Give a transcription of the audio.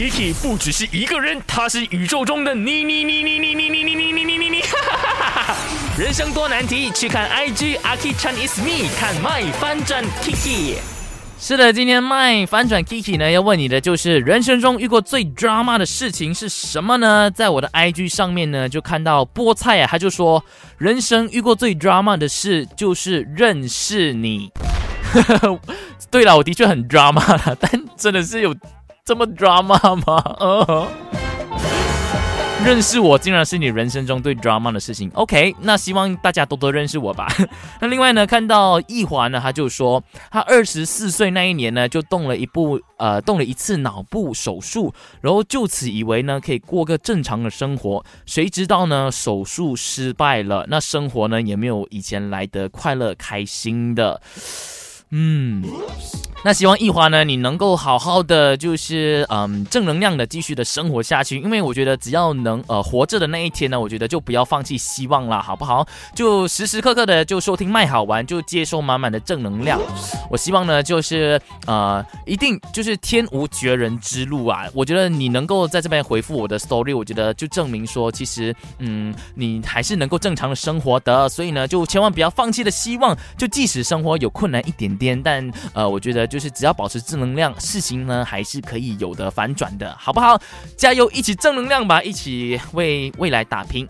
Kiki 不只是一个人，他是宇宙中的你你你你你你你你你你你你你，人生多难题，去看 IG Aki Chan is me，看 My 翻转 Kiki。是的，今天麦反转 Kiki 呢，要问你的就是人生中遇过最 drama 的事情是什么呢？在我的 IG 上面呢，就看到菠菜啊，他就说人生遇过最 drama 的事就是认识你。对了，我的确很 drama 了，但真的是有这么 drama 吗？认识我竟然是你人生中最 drama 的事情。OK，那希望大家多多认识我吧。那另外呢，看到易华呢，他就说他二十四岁那一年呢，就动了一部呃动了一次脑部手术，然后就此以为呢可以过个正常的生活，谁知道呢手术失败了，那生活呢也没有以前来得快乐开心的。嗯，那希望易华呢，你能够好好的，就是嗯，正能量的继续的生活下去。因为我觉得只要能呃活着的那一天呢，我觉得就不要放弃希望了，好不好？就时时刻刻的就收听麦好玩，就接受满满的正能量。我希望呢，就是呃，一定就是天无绝人之路啊！我觉得你能够在这边回复我的 story，我觉得就证明说，其实嗯，你还是能够正常的生活的。所以呢，就千万不要放弃的希望，就即使生活有困难一点点。但呃，我觉得就是只要保持正能量，事情呢还是可以有的反转的，好不好？加油，一起正能量吧，一起为未来打拼。